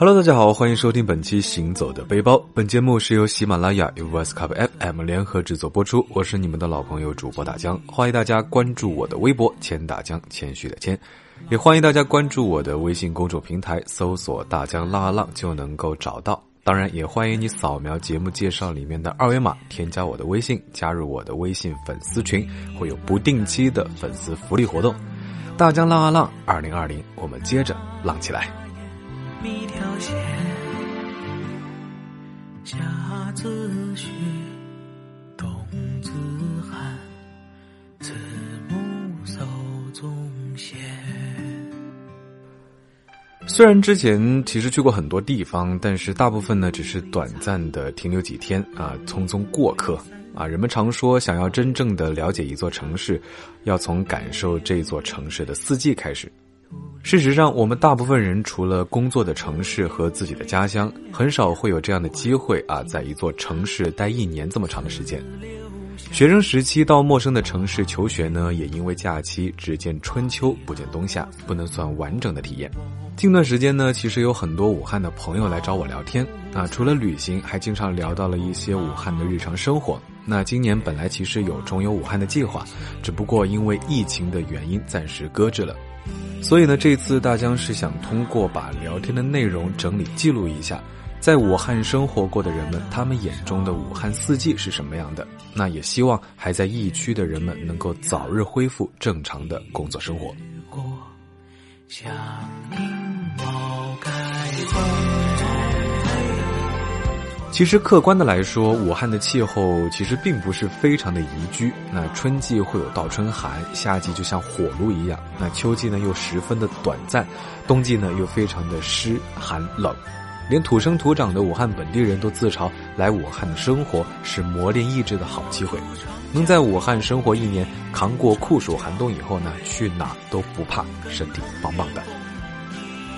Hello，大家好，欢迎收听本期《行走的背包》。本节目是由喜马拉雅与 Voice Cup FM 联合制作播出。我是你们的老朋友主播大江，欢迎大家关注我的微博“千大江”，谦虚的谦，也欢迎大家关注我的微信公众平台，搜索“大江浪啊浪”就能够找到。当然，也欢迎你扫描节目介绍里面的二维码，添加我的微信，加入我的微信粉丝群，会有不定期的粉丝福利活动。大江浪啊浪，二零二零，我们接着浪起来。一条线，夏自雪，冬自寒，慈母手中线。虽然之前其实去过很多地方，但是大部分呢只是短暂的停留几天啊，匆匆过客啊。人们常说，想要真正的了解一座城市，要从感受这座城市的四季开始。事实上，我们大部分人除了工作的城市和自己的家乡，很少会有这样的机会啊，在一座城市待一年这么长的时间。学生时期到陌生的城市求学呢，也因为假期只见春秋不见冬夏，不能算完整的体验。近段时间呢，其实有很多武汉的朋友来找我聊天啊，除了旅行，还经常聊到了一些武汉的日常生活。那今年本来其实有重游武汉的计划，只不过因为疫情的原因暂时搁置了。所以呢，这次大江是想通过把聊天的内容整理记录一下，在武汉生活过的人们，他们眼中的武汉四季是什么样的？那也希望还在疫区的人们能够早日恢复正常的工作生活。其实客观的来说，武汉的气候其实并不是非常的宜居。那春季会有倒春寒，夏季就像火炉一样，那秋季呢又十分的短暂，冬季呢又非常的湿寒冷。连土生土长的武汉本地人都自嘲，来武汉的生活是磨练意志的好机会。能在武汉生活一年，扛过酷暑寒冬以后呢，去哪都不怕，身体棒棒的。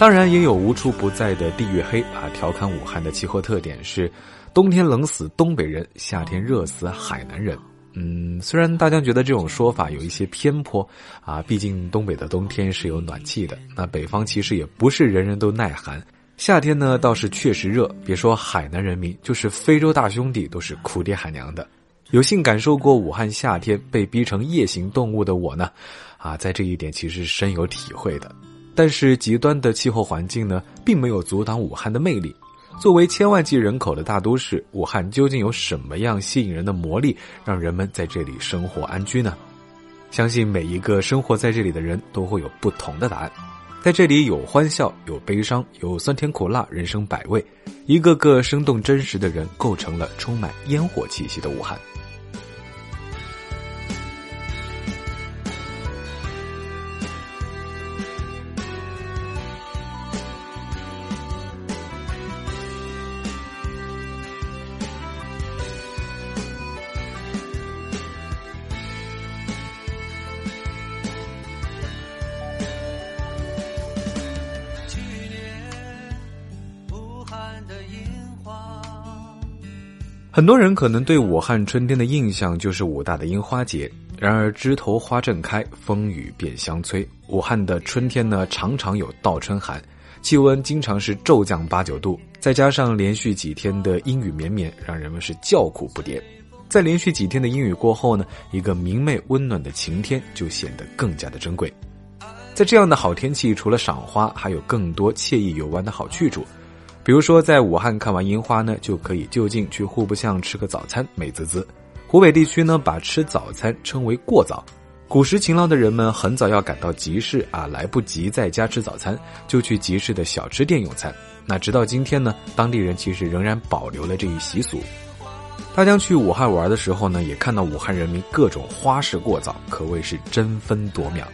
当然也有无处不在的地域黑啊，调侃武汉的气候特点是，冬天冷死东北人，夏天热死海南人。嗯，虽然大家觉得这种说法有一些偏颇啊，毕竟东北的冬天是有暖气的，那北方其实也不是人人都耐寒。夏天呢倒是确实热，别说海南人民，就是非洲大兄弟都是哭爹喊娘的。有幸感受过武汉夏天被逼成夜行动物的我呢，啊，在这一点其实深有体会的。但是极端的气候环境呢，并没有阻挡武汉的魅力。作为千万级人口的大都市，武汉究竟有什么样吸引人的魔力，让人们在这里生活安居呢？相信每一个生活在这里的人都会有不同的答案。在这里有欢笑，有悲伤，有酸甜苦辣，人生百味，一个个生动真实的人，构成了充满烟火气息的武汉。很多人可能对武汉春天的印象就是武大的樱花节，然而枝头花正开，风雨便相催。武汉的春天呢，常常有倒春寒，气温经常是骤降八九度，再加上连续几天的阴雨绵绵，让人们是叫苦不迭。在连续几天的阴雨过后呢，一个明媚温暖的晴天就显得更加的珍贵。在这样的好天气，除了赏花，还有更多惬意游玩的好去处。比如说，在武汉看完樱花呢，就可以就近去户部巷吃个早餐，美滋滋。湖北地区呢，把吃早餐称为过早。古时勤劳的人们很早要赶到集市啊，来不及在家吃早餐，就去集市的小吃店用餐。那直到今天呢，当地人其实仍然保留了这一习俗。大家去武汉玩的时候呢，也看到武汉人民各种花式过早，可谓是争分夺秒。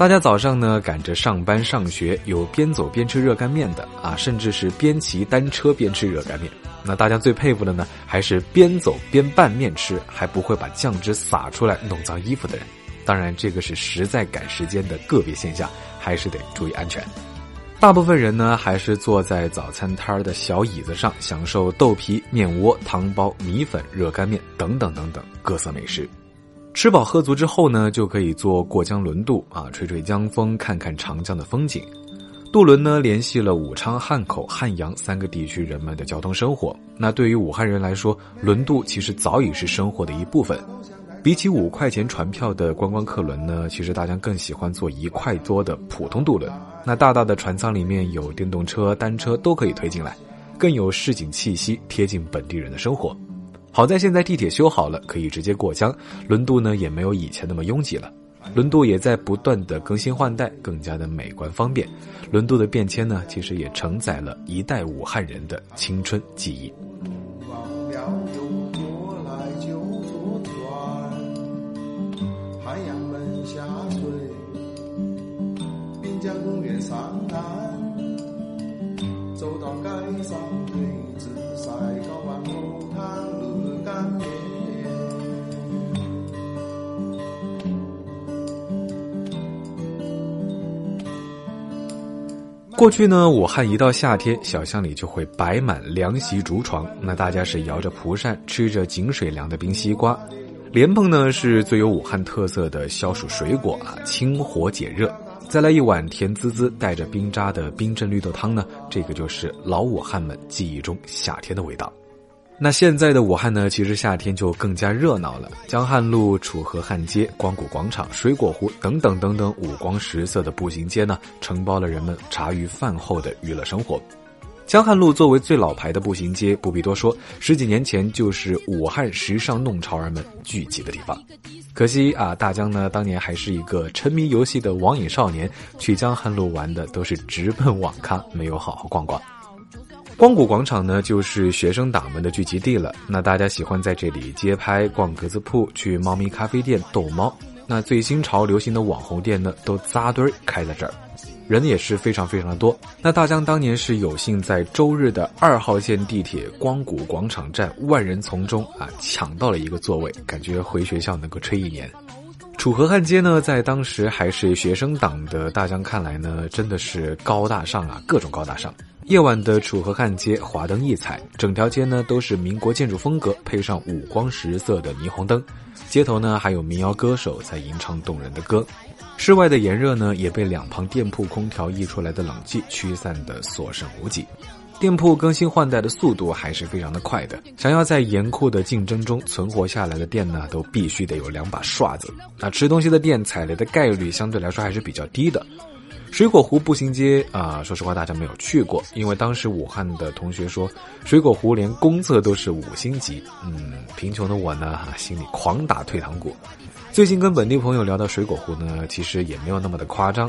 大家早上呢赶着上班上学，有边走边吃热干面的啊，甚至是边骑单车边吃热干面。那大家最佩服的呢，还是边走边拌面吃，还不会把酱汁洒出来弄脏衣服的人。当然，这个是实在赶时间的个别现象，还是得注意安全。大部分人呢，还是坐在早餐摊儿的小椅子上，享受豆皮、面窝、汤包、米粉、热干面等等等等各色美食。吃饱喝足之后呢，就可以坐过江轮渡啊，吹吹江风，看看长江的风景。渡轮呢联系了武昌、汉口、汉阳三个地区人们的交通生活。那对于武汉人来说，轮渡其实早已是生活的一部分。比起五块钱船票的观光客轮呢，其实大家更喜欢坐一块多的普通渡轮。那大大的船舱里面有电动车、单车都可以推进来，更有市井气息，贴近本地人的生活。好在现在地铁修好了，可以直接过江，轮渡呢也没有以前那么拥挤了。轮渡也在不断的更新换代，更加的美观方便。轮渡的变迁呢，其实也承载了一代武汉人的青春记忆。边疆公园上过去呢，武汉一到夏天，小巷里就会摆满凉席竹床，那大家是摇着蒲扇，吃着井水凉的冰西瓜。莲蓬呢是最有武汉特色的消暑水果啊，清火解热。再来一碗甜滋滋、带着冰渣的冰镇绿豆汤呢，这个就是老武汉们记忆中夏天的味道。那现在的武汉呢，其实夏天就更加热闹了。江汉路、楚河汉街、光谷广场、水果湖等等等等，五光十色的步行街呢，承包了人们茶余饭后的娱乐生活。江汉路作为最老牌的步行街，不必多说，十几年前就是武汉时尚弄潮儿们聚集的地方。可惜啊，大江呢当年还是一个沉迷游戏的网瘾少年，去江汉路玩的都是直奔网咖，没有好好逛逛。光谷广场呢，就是学生党们的聚集地了。那大家喜欢在这里街拍、逛格子铺、去猫咪咖啡店逗猫。那最新潮流行的网红店呢，都扎堆开在这儿，人也是非常非常的多。那大江当年是有幸在周日的二号线地铁光谷广场站万人丛中啊抢到了一个座位，感觉回学校能够吹一年。楚河汉街呢，在当时还是学生党的大江看来呢，真的是高大上啊，各种高大上。夜晚的楚河汉街华灯异彩，整条街呢都是民国建筑风格，配上五光十色的霓虹灯，街头呢还有民谣歌手在吟唱动人的歌。室外的炎热呢也被两旁店铺空调溢出来的冷气驱散的所剩无几。店铺更新换代的速度还是非常的快的，想要在严酷的竞争中存活下来的店呢，都必须得有两把刷子。那吃东西的店踩雷的概率相对来说还是比较低的。水果湖步行街啊，说实话大家没有去过，因为当时武汉的同学说，水果湖连公厕都是五星级。嗯，贫穷的我呢，心里狂打退堂鼓。最近跟本地朋友聊到水果湖呢，其实也没有那么的夸张。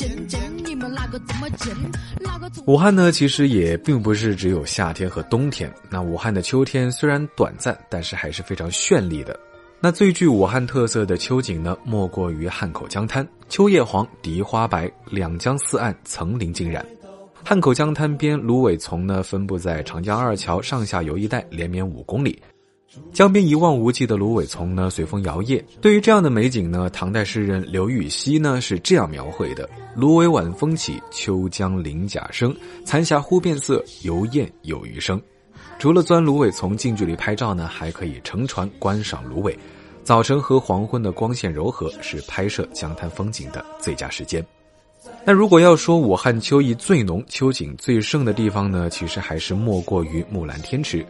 武汉呢，其实也并不是只有夏天和冬天。那武汉的秋天虽然短暂，但是还是非常绚丽的。那最具武汉特色的秋景呢，莫过于汉口江滩。秋叶黄，荻花白，两江四岸层林尽染。汉口江滩边芦苇丛呢，分布在长江二桥上下游一带，连绵五公里。江边一望无际的芦苇丛呢，随风摇曳。对于这样的美景呢，唐代诗人刘禹锡呢是这样描绘的：“芦苇晚风起，秋江鳞甲生。残霞忽变色，游雁有余声。”除了钻芦苇丛近距离拍照呢，还可以乘船观赏芦苇。早晨和黄昏的光线柔和，是拍摄江滩风景的最佳时间。那如果要说武汉秋意最浓、秋景最盛的地方呢，其实还是莫过于木兰天池。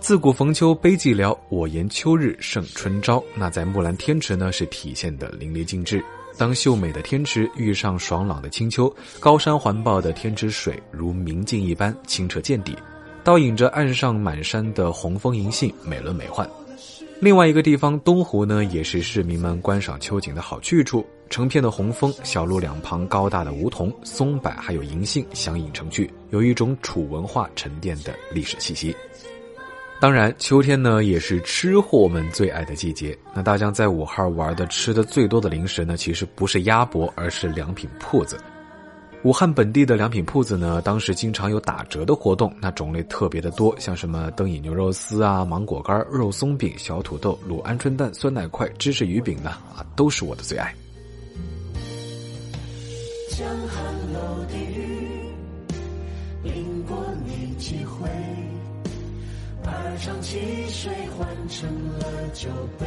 自古逢秋悲寂寥，我言秋日胜春朝。那在木兰天池呢，是体现的淋漓尽致。当秀美的天池遇上爽朗的清秋，高山环抱的天池水如明镜一般清澈见底，倒映着岸上满山的红枫银杏，美轮美奂。另外一个地方东湖呢，也是市民们观赏秋景的好去处。成片的红枫，小路两旁高大的梧桐、松柏还有银杏相映成趣，有一种楚文化沉淀的历史气息。当然，秋天呢也是吃货们最爱的季节。那大江在武汉玩的吃的最多的零食呢，其实不是鸭脖，而是良品铺子。武汉本地的良品铺子呢，当时经常有打折的活动，那种类特别的多，像什么灯影牛肉丝啊、芒果干、肉松饼、小土豆、卤鹌鹑蛋、酸奶块、芝士鱼饼呢，啊，都是我的最爱。江寒楼二尝汽水换成了酒杯。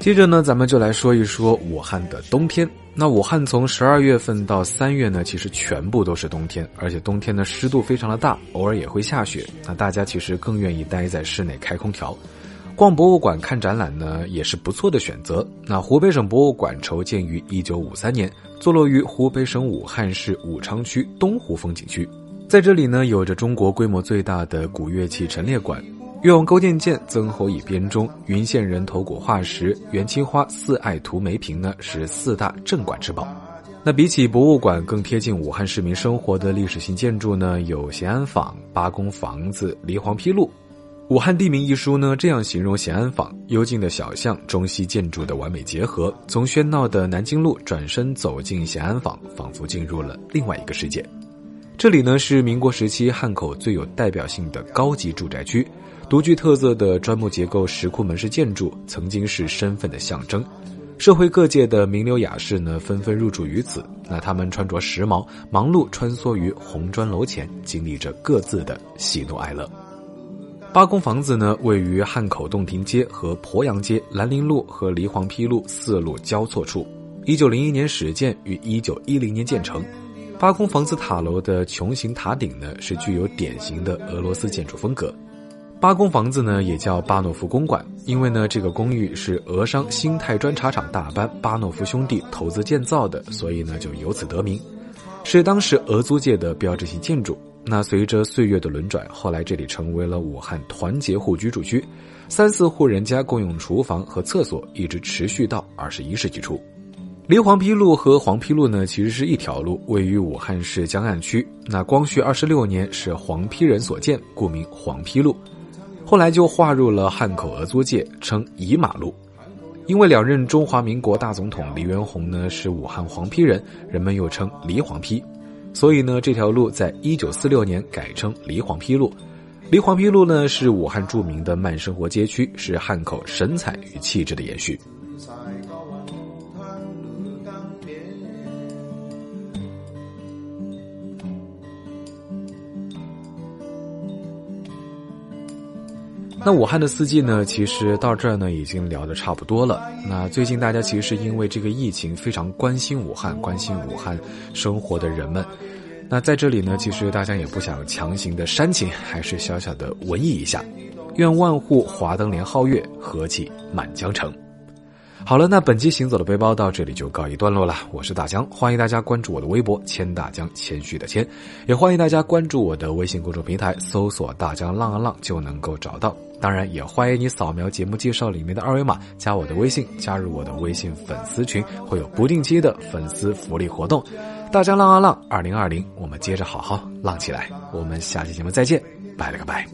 接着呢，咱们就来说一说武汉的冬天。那武汉从十二月份到三月呢，其实全部都是冬天，而且冬天呢湿度非常的大，偶尔也会下雪。那大家其实更愿意待在室内开空调。逛博物馆看展览呢，也是不错的选择。那湖北省博物馆筹建于一九五三年，坐落于湖北省武汉市武昌区东湖风景区，在这里呢，有着中国规模最大的古乐器陈列馆。越王勾践剑、曾侯乙编钟、云县人头骨化石、元青花四爱图梅瓶呢，是四大镇馆之宝。那比起博物馆更贴近武汉市民生活的历史性建筑呢，有咸安坊、八公房子、梨黄坯路。《武汉地名》一书呢，这样形容咸安坊：幽静的小巷，中西建筑的完美结合。从喧闹的南京路转身走进咸安坊，仿佛进入了另外一个世界。这里呢，是民国时期汉口最有代表性的高级住宅区。独具特色的砖木结构石库门式建筑，曾经是身份的象征。社会各界的名流雅士呢，纷纷入住于此。那他们穿着时髦，忙碌穿梭于红砖楼前，经历着各自的喜怒哀乐。八公房子呢，位于汉口洞庭街和鄱阳街、兰陵路和梨黄陂路四路交错处。一九零一年始建，于一九一零年建成。八公房子塔楼的穹形塔顶呢，是具有典型的俄罗斯建筑风格。八公房子呢，也叫巴诺夫公馆，因为呢，这个公寓是俄商新泰砖茶厂大班巴诺夫兄弟投资建造的，所以呢，就由此得名，是当时俄租界的标志性建筑。那随着岁月的轮转，后来这里成为了武汉团结户居住区，三四户人家共用厨房和厕所，一直持续到二十一世纪初。梨黄陂路和黄陂路呢，其实是一条路，位于武汉市江岸区。那光绪二十六年是黄陂人所建，故名黄陂路。后来就划入了汉口俄租界，称乙马路。因为两任中华民国大总统黎元洪呢是武汉黄陂人，人们又称黎黄陂，所以呢这条路在一九四六年改称黎黄陂路。黎黄陂路呢是武汉著名的慢生活街区，是汉口神采与气质的延续。那武汉的四季呢？其实到这儿呢，已经聊得差不多了。那最近大家其实因为这个疫情非常关心武汉，关心武汉生活的人们。那在这里呢，其实大家也不想强行的煽情，还是小小的文艺一下。愿万户华灯连皓月，和气满江城。好了，那本期行走的背包到这里就告一段落了。我是大江，欢迎大家关注我的微博“千大江”，谦虚的谦，也欢迎大家关注我的微信公众平台，搜索“大江浪啊浪”就能够找到。当然，也欢迎你扫描节目介绍里面的二维码，加我的微信，加入我的微信粉丝群，会有不定期的粉丝福利活动。大家浪啊浪，二零二零，我们接着好好浪起来。我们下期节目再见，拜了个拜。